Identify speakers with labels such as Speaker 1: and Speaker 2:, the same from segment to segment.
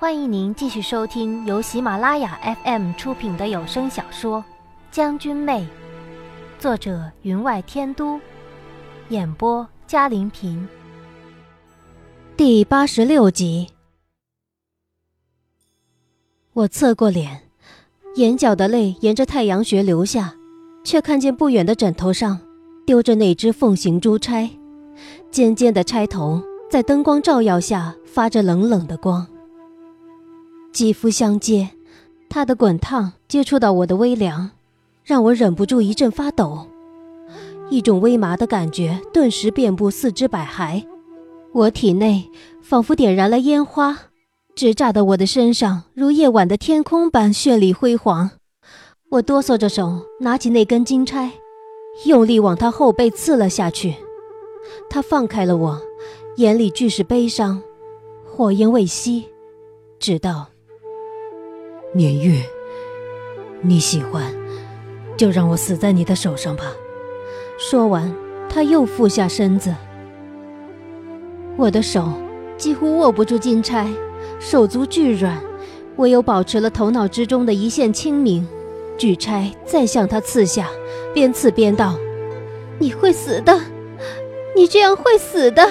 Speaker 1: 欢迎您继续收听由喜马拉雅 FM 出品的有声小说《将军妹》，作者云外天都，演播嘉林平。第八十六集。我侧过脸，眼角的泪沿着太阳穴流下，却看见不远的枕头上丢着那只凤形珠钗，尖尖的钗头在灯光照耀下发着冷冷的光。肌肤相接，他的滚烫接触到我的微凉，让我忍不住一阵发抖，一种微麻的感觉顿时遍布四肢百骸，我体内仿佛点燃了烟花，直炸得我的身上如夜晚的天空般绚丽辉煌。我哆嗦着手拿起那根金钗，用力往他后背刺了下去。他放开了我，眼里俱是悲伤，火焰未熄，直道。
Speaker 2: 年月，你喜欢，就让我死在你的手上吧。
Speaker 1: 说完，他又俯下身子。我的手几乎握不住金钗，手足巨软，唯有保持了头脑之中的一线清明，举钗再向他刺下，边刺边道：“你会死的，你这样会死的。”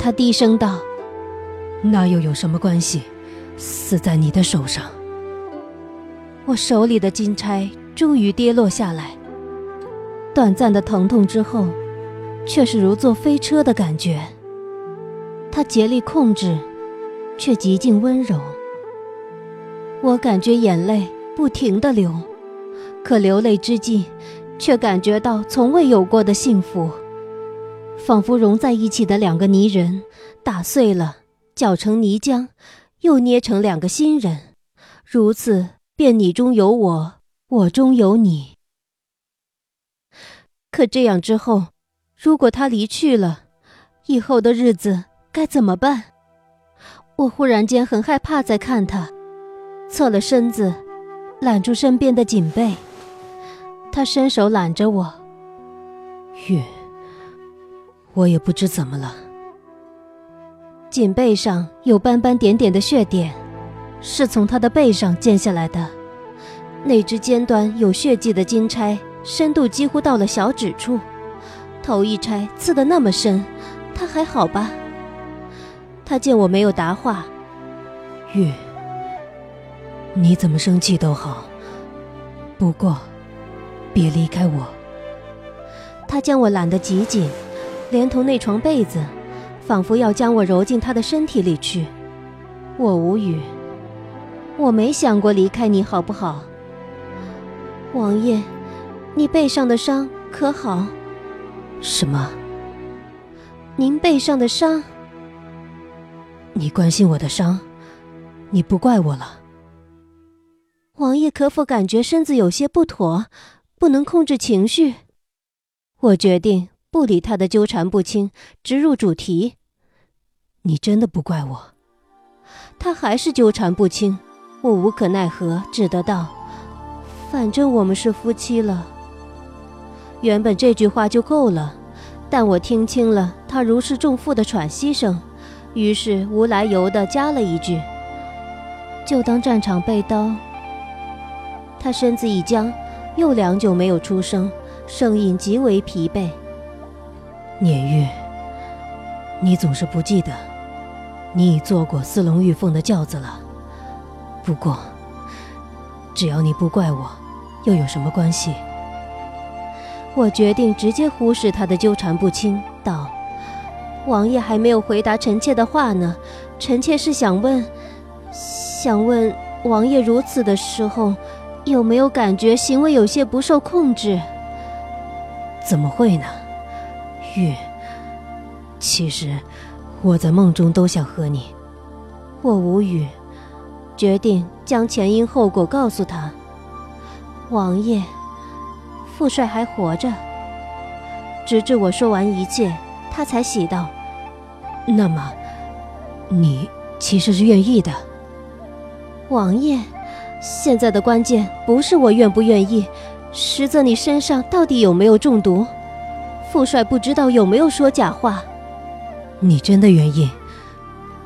Speaker 1: 他低声道：“
Speaker 2: 那又有什么关系？”死在你的手上，
Speaker 1: 我手里的金钗终于跌落下来。短暂的疼痛之后，却是如坐飞车的感觉。他竭力控制，却极尽温柔。我感觉眼泪不停的流，可流泪之际，却感觉到从未有过的幸福，仿佛融在一起的两个泥人打碎了，搅成泥浆。又捏成两个新人，如此便你中有我，我中有你。可这样之后，如果他离去了，以后的日子该怎么办？我忽然间很害怕再看他，侧了身子，揽住身边的锦被。他伸手揽着我，
Speaker 2: 月，我也不知怎么了。
Speaker 1: 颈背上有斑斑点点的血点，是从他的背上溅下来的。那只尖端有血迹的金钗，深度几乎到了小指处。头一钗刺得那么深，他还好吧？他见我没有答话，
Speaker 2: 月，你怎么生气都好，不过，别离开我。
Speaker 1: 他将我揽得极紧，连同那床被子。仿佛要将我揉进他的身体里去，我无语。我没想过离开你，好不好？王爷，你背上的伤可好？
Speaker 2: 什么？
Speaker 1: 您背上的伤？
Speaker 2: 你关心我的伤，你不怪我了。
Speaker 1: 王爷可否感觉身子有些不妥，不能控制情绪？我决定不理他的纠缠不清，直入主题。
Speaker 2: 你真的不怪我？
Speaker 1: 他还是纠缠不清，我无可奈何，只得道：“反正我们是夫妻了。”原本这句话就够了，但我听清了他如释重负的喘息声，于是无来由的加了一句：“就当战场被刀。”他身子一僵，又良久没有出声，声音极为疲惫。
Speaker 2: 年月，你总是不记得。你已坐过四龙玉凤的轿子了，不过，只要你不怪我，又有什么关系？
Speaker 1: 我决定直接忽视他的纠缠不清，道：“王爷还没有回答臣妾的话呢，臣妾是想问，想问王爷如此的时候，有没有感觉行为有些不受控制？
Speaker 2: 怎么会呢？玉，其实……”我在梦中都想和你，
Speaker 1: 我无语，决定将前因后果告诉他。王爷，父帅还活着。直至我说完一切，他才喜道：“
Speaker 2: 那么，你其实是愿意的。”
Speaker 1: 王爷，现在的关键不是我愿不愿意，实则你身上到底有没有中毒？父帅不知道有没有说假话。
Speaker 2: 你真的愿意？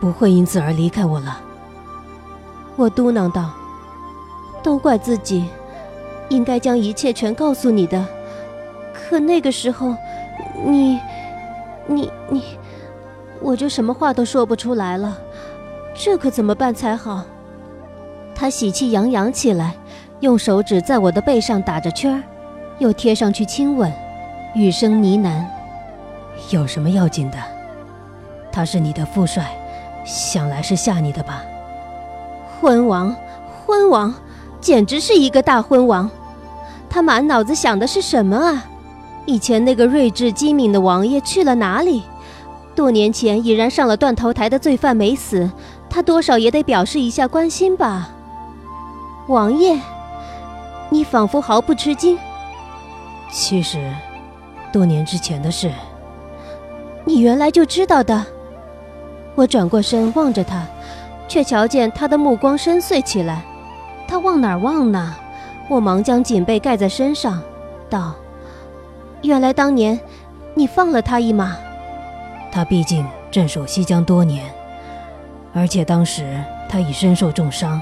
Speaker 2: 不会因此而离开我了。
Speaker 1: 我嘟囔道：“都怪自己，应该将一切全告诉你的。可那个时候，你，你，你，我就什么话都说不出来了。这可怎么办才好？”他喜气洋洋起来，用手指在我的背上打着圈儿，又贴上去亲吻，语声呢喃：“
Speaker 2: 有什么要紧的？他是你的父帅，想来是吓你的吧？”
Speaker 1: 昏王，昏王，简直是一个大昏王！他满脑子想的是什么啊？以前那个睿智机敏的王爷去了哪里？多年前已然上了断头台的罪犯没死，他多少也得表示一下关心吧？王爷，你仿佛毫不吃惊。
Speaker 2: 其实，多年之前的事，
Speaker 1: 你原来就知道的。我转过身望着他。却瞧见他的目光深邃起来，他往哪儿望呢？我忙将锦被盖在身上，道：“原来当年你放了他一马。
Speaker 2: 他毕竟镇守西江多年，而且当时他已身受重伤，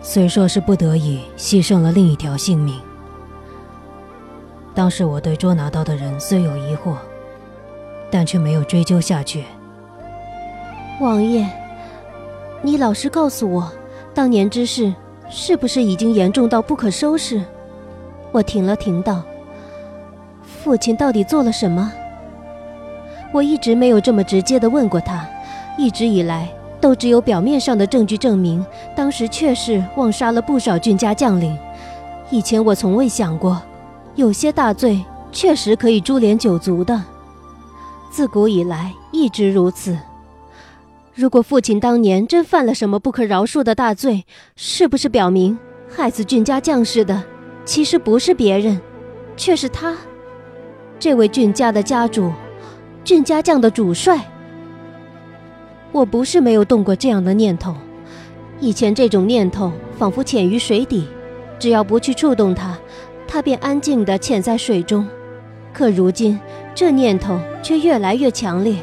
Speaker 2: 虽说是不得已牺牲了另一条性命。当时我对捉拿到的人虽有疑惑，但却没有追究下去。
Speaker 1: 王爷。”你老实告诉我，当年之事是不是已经严重到不可收拾？我停了停，道：“父亲到底做了什么？”我一直没有这么直接的问过他，一直以来都只有表面上的证据证明，当时确实妄杀了不少郡家将领。以前我从未想过，有些大罪确实可以株连九族的，自古以来一直如此。如果父亲当年真犯了什么不可饶恕的大罪，是不是表明害死俊家将士的其实不是别人，却是他，这位俊家的家主，俊家将的主帅？我不是没有动过这样的念头，以前这种念头仿佛潜于水底，只要不去触动它，它便安静地潜在水中。可如今这念头却越来越强烈。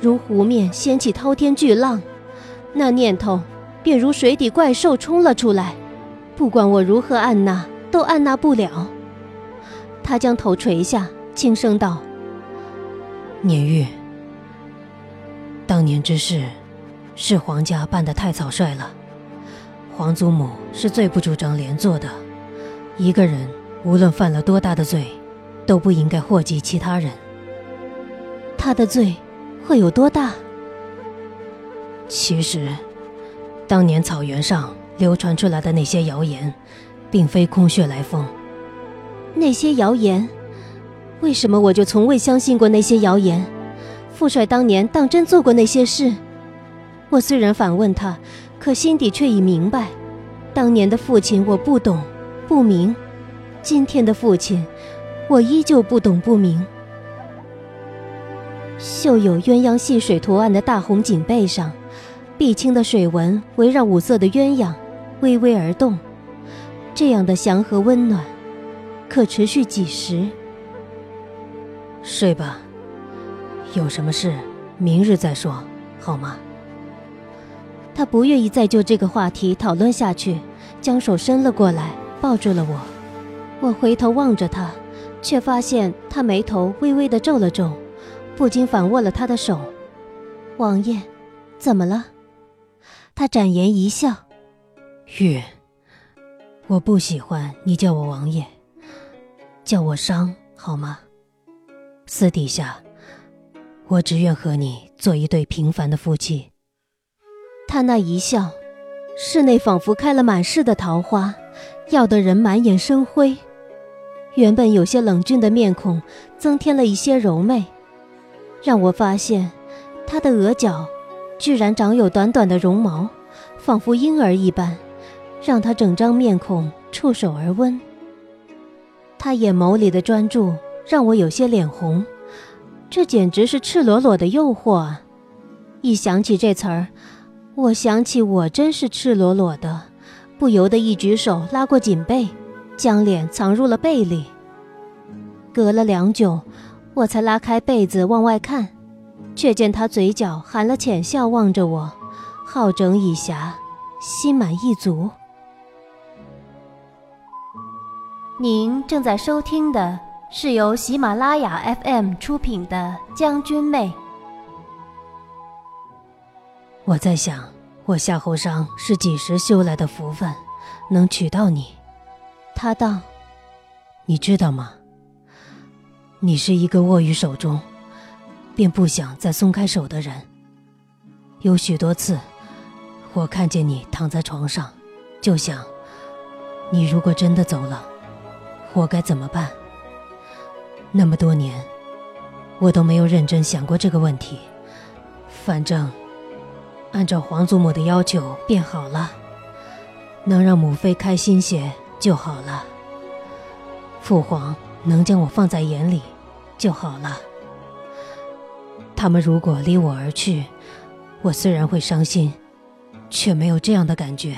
Speaker 1: 如湖面掀起滔天巨浪，那念头便如水底怪兽冲了出来，不管我如何按捺，都按捺不了。他将头垂下，轻声道：“
Speaker 2: 年玉，当年之事，是皇家办得太草率了。皇祖母是最不主张连坐的。一个人无论犯了多大的罪，都不应该祸及其他人。
Speaker 1: 他的罪。”会有多大？
Speaker 2: 其实，当年草原上流传出来的那些谣言，并非空穴来风。
Speaker 1: 那些谣言，为什么我就从未相信过那些谣言？父帅当年当真做过那些事？我虽然反问他，可心底却已明白，当年的父亲我不懂不明，今天的父亲，我依旧不懂不明。绣有鸳鸯戏水图案的大红锦被上，碧青的水纹围绕五色的鸳鸯，微微而动。这样的祥和温暖，可持续几时？
Speaker 2: 睡吧，有什么事明日再说，好吗？
Speaker 1: 他不愿意再就这个话题讨论下去，将手伸了过来，抱住了我。我回头望着他，却发现他眉头微微的皱了皱。不禁反握了他的手，王爷，怎么了？他展颜一笑，
Speaker 2: 月，我不喜欢你叫我王爷，叫我商好吗？私底下，我只愿和你做一对平凡的夫妻。
Speaker 1: 他那一笑，室内仿佛开了满室的桃花，耀得人满眼生辉。原本有些冷峻的面孔，增添了一些柔媚。让我发现，他的额角居然长有短短的绒毛，仿佛婴儿一般，让他整张面孔触手而温。他眼眸里的专注让我有些脸红，这简直是赤裸裸的诱惑啊！一想起这词儿，我想起我真是赤裸裸的，不由得一举手拉过颈背，将脸藏入了被里。隔了良久。我才拉开被子往外看，却见他嘴角含了浅笑，望着我，好整以暇，心满意足。您正在收听的是由喜马拉雅 FM 出品的《将军妹》。
Speaker 2: 我在想，我夏侯商是几时修来的福分，能娶到你？
Speaker 1: 他道：“
Speaker 2: 你知道吗？你是一个握于手中，便不想再松开手的人。有许多次，我看见你躺在床上，就想，你如果真的走了。”我该怎么办？那么多年，我都没有认真想过这个问题。反正，按照皇祖母的要求便好了，能让母妃开心些就好了。父皇能将我放在眼里就好了。他们如果离我而去，我虽然会伤心，却没有这样的感觉，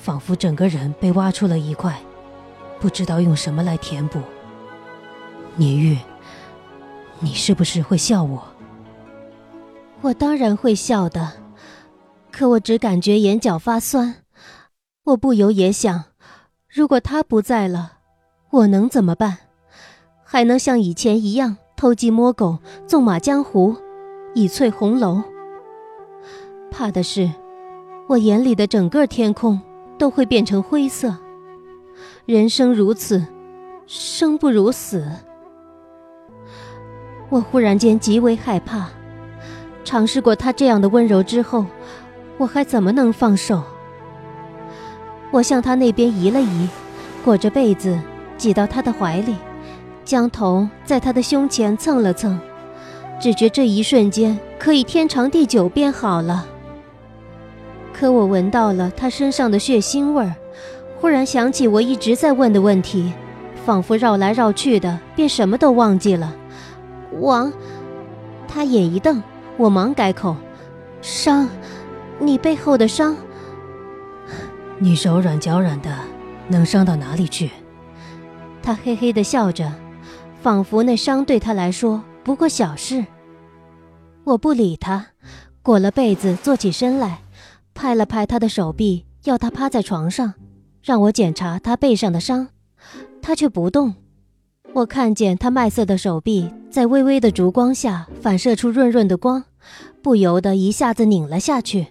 Speaker 2: 仿佛整个人被挖出了一块。不知道用什么来填补。年玉，你是不是会笑我？
Speaker 1: 我当然会笑的，可我只感觉眼角发酸。我不由也想，如果他不在了，我能怎么办？还能像以前一样偷鸡摸狗、纵马江湖、以翠红楼？怕的是，我眼里的整个天空都会变成灰色。人生如此，生不如死。我忽然间极为害怕。尝试过他这样的温柔之后，我还怎么能放手？我向他那边移了移，裹着被子挤到他的怀里，将头在他的胸前蹭了蹭，只觉这一瞬间可以天长地久便好了。可我闻到了他身上的血腥味儿。忽然想起我一直在问的问题，仿佛绕来绕去的，便什么都忘记了。王，他眼一瞪，我忙改口：“伤，你背后的伤。
Speaker 2: 你手软脚软的，能伤到哪里去？”
Speaker 1: 他嘿嘿地笑着，仿佛那伤对他来说不过小事。我不理他，裹了被子坐起身来，拍了拍他的手臂，要他趴在床上。让我检查他背上的伤，他却不动。我看见他麦色的手臂在微微的烛光下反射出润润的光，不由得一下子拧了下去，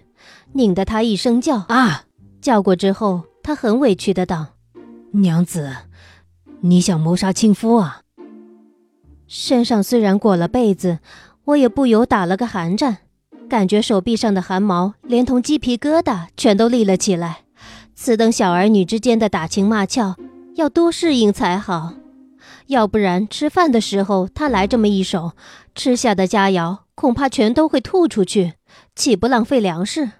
Speaker 1: 拧得他一声叫
Speaker 2: 啊！
Speaker 1: 叫过之后，他很委屈的道：“
Speaker 2: 娘子，你想谋杀亲夫啊？”
Speaker 1: 身上虽然裹了被子，我也不由打了个寒战，感觉手臂上的汗毛连同鸡皮疙瘩全都立了起来。此等小儿女之间的打情骂俏，要多适应才好，要不然吃饭的时候他来这么一手，吃下的佳肴恐怕全都会吐出去，岂不浪费粮食？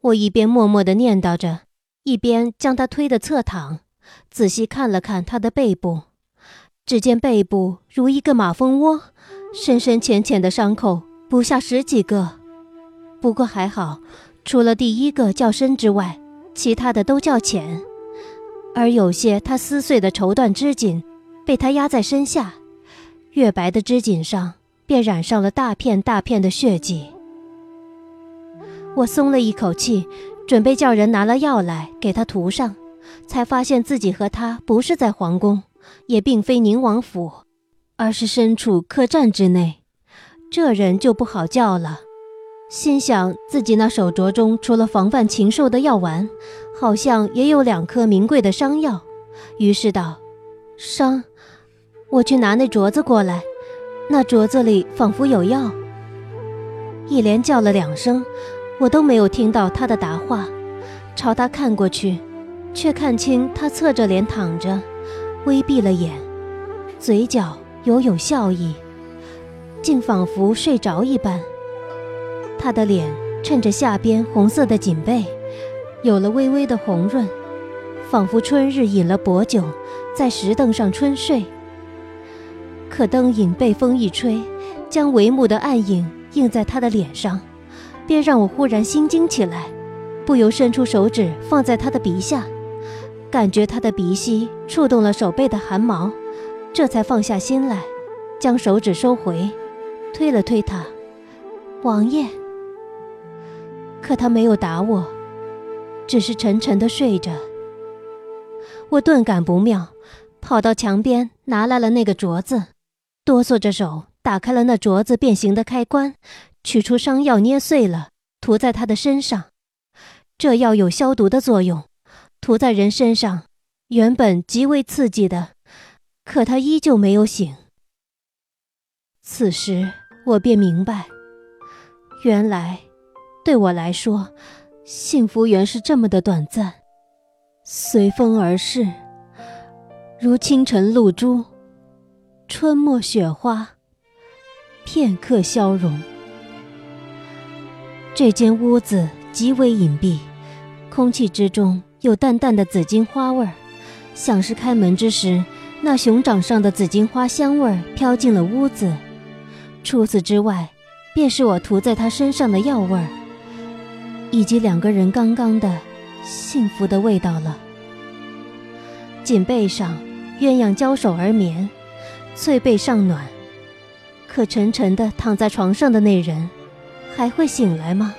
Speaker 1: 我一边默默地念叨着，一边将他推得侧躺，仔细看了看他的背部，只见背部如一个马蜂窝，深深浅浅的伤口不下十几个，不过还好，除了第一个较深之外。其他的都较浅，而有些他撕碎的绸缎织锦，被他压在身下，月白的织锦上便染上了大片大片的血迹。我松了一口气，准备叫人拿了药来给他涂上，才发现自己和他不是在皇宫，也并非宁王府，而是身处客栈之内，这人就不好叫了。心想自己那手镯中，除了防范禽兽的药丸，好像也有两颗名贵的伤药。于是道：“伤，我去拿那镯子过来。那镯子里仿佛有药。”一连叫了两声，我都没有听到他的答话。朝他看过去，却看清他侧着脸躺着，微闭了眼，嘴角犹有笑意，竟仿佛睡着一般。他的脸衬着下边红色的锦被，有了微微的红润，仿佛春日饮了薄酒，在石凳上春睡。可灯影被风一吹，将帷幕的暗影映在他的脸上，便让我忽然心惊起来，不由伸出手指放在他的鼻下，感觉他的鼻息触动了手背的汗毛，这才放下心来，将手指收回，推了推他，王爷。可他没有打我，只是沉沉的睡着。我顿感不妙，跑到墙边拿来了那个镯子，哆嗦着手打开了那镯子变形的开关，取出伤药捏碎了，涂在他的身上。这药有消毒的作用，涂在人身上，原本极为刺激的，可他依旧没有醒。此时我便明白，原来对我来说，幸福原是这么的短暂，随风而逝，如清晨露珠，春末雪花，片刻消融。这间屋子极为隐蔽。空气之中有淡淡的紫荆花味儿，像是开门之时，那熊掌上的紫荆花香味儿飘进了屋子。除此之外，便是我涂在他身上的药味儿，以及两个人刚刚的幸福的味道了。锦被上，鸳鸯交手而眠，翠被尚暖，可沉沉的躺在床上的那人，还会醒来吗？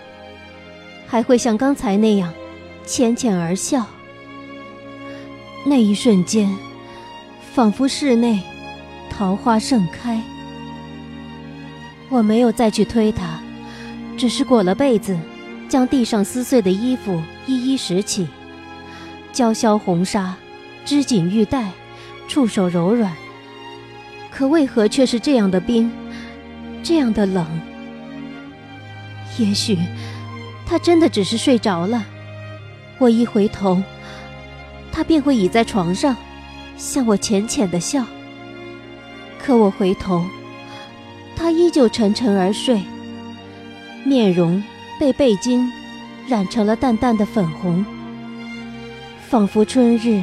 Speaker 1: 还会像刚才那样？浅浅而笑。那一瞬间，仿佛室内桃花盛开。我没有再去推他，只是裹了被子，将地上撕碎的衣服一一拾起。娇绡红纱，织锦玉带，触手柔软。可为何却是这样的冰，这样的冷？也许，他真的只是睡着了。我一回头，他便会倚在床上，向我浅浅的笑。可我回头，他依旧沉沉而睡，面容被背巾染成了淡淡的粉红，仿佛春日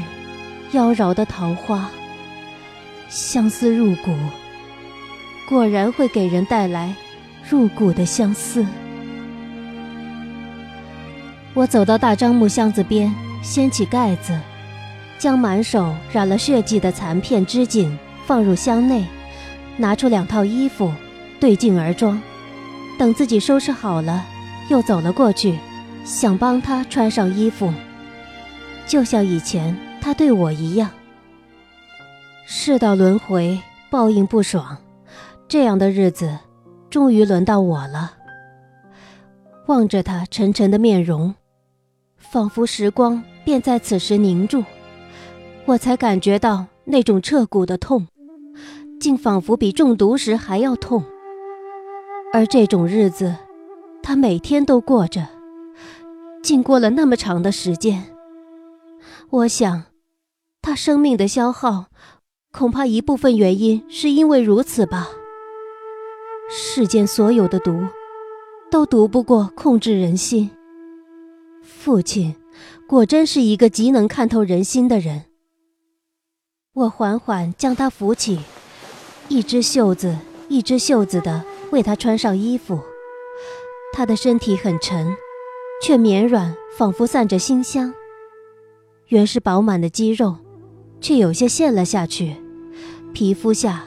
Speaker 1: 妖娆的桃花，相思入骨。果然会给人带来入骨的相思。我走到大樟木箱子边，掀起盖子，将满手染了血迹的残片织锦放入箱内，拿出两套衣服，对镜而装。等自己收拾好了，又走了过去，想帮他穿上衣服，就像以前他对我一样。世道轮回，报应不爽，这样的日子，终于轮到我了。望着他沉沉的面容。仿佛时光便在此时凝住，我才感觉到那种彻骨的痛，竟仿佛比中毒时还要痛。而这种日子，他每天都过着，竟过了那么长的时间。我想，他生命的消耗，恐怕一部分原因是因为如此吧。世间所有的毒，都毒不过控制人心。父亲，果真是一个极能看透人心的人。我缓缓将他扶起，一只袖子一只袖子的为他穿上衣服。他的身体很沉，却绵软，仿佛散着馨香。原是饱满的肌肉，却有些陷了下去，皮肤下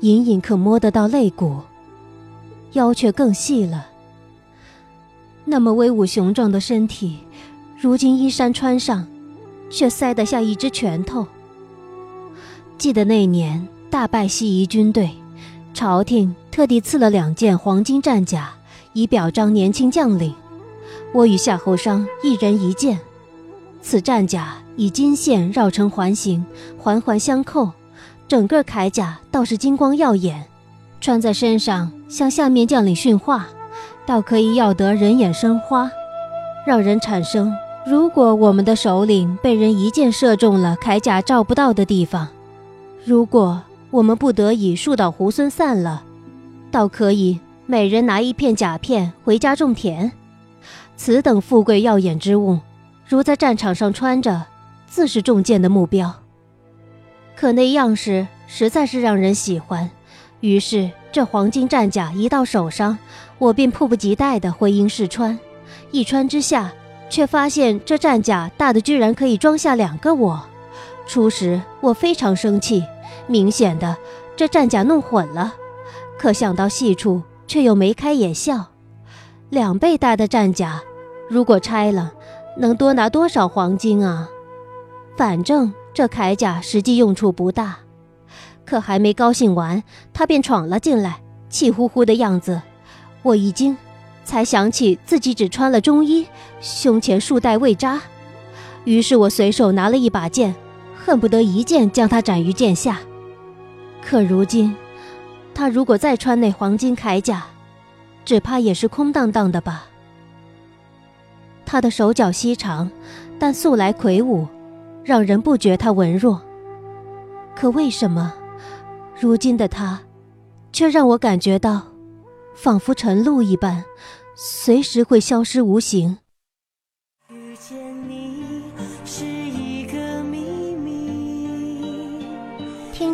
Speaker 1: 隐隐可摸得到肋骨，腰却更细了。那么威武雄壮的身体。如今衣衫穿上，却塞得下一只拳头。记得那年大败西夷军队，朝廷特地赐了两件黄金战甲，以表彰年轻将领。我与夏侯商一人一件。此战甲以金线绕成环形，环环相扣，整个铠甲倒是金光耀眼，穿在身上向下面将领训话，倒可以耀得人眼生花，让人产生。如果我们的首领被人一箭射中了铠甲照不到的地方，如果我们不得已树倒猢狲散了，倒可以每人拿一片甲片回家种田。此等富贵耀眼之物，如在战场上穿着，自是中箭的目标。可那样式实在是让人喜欢，于是这黄金战甲一到手上，我便迫不及待地回营试穿。一穿之下。却发现这战甲大的居然可以装下两个我。初时我非常生气，明显的这战甲弄混了，可想到细处，却又眉开眼笑。两倍大的战甲，如果拆了，能多拿多少黄金啊？反正这铠甲实际用处不大。可还没高兴完，他便闯了进来，气呼呼的样子。我一惊，才想起自己只穿了中衣，胸前束带未扎。于是我随手拿了一把剑，恨不得一剑将他斩于剑下。可如今，他如果再穿那黄金铠甲，只怕也是空荡荡的吧。他的手脚细长，但素来魁梧，让人不觉他文弱。可为什么？如今的他，却让我感觉到，仿佛晨露一般，随时会消失无形。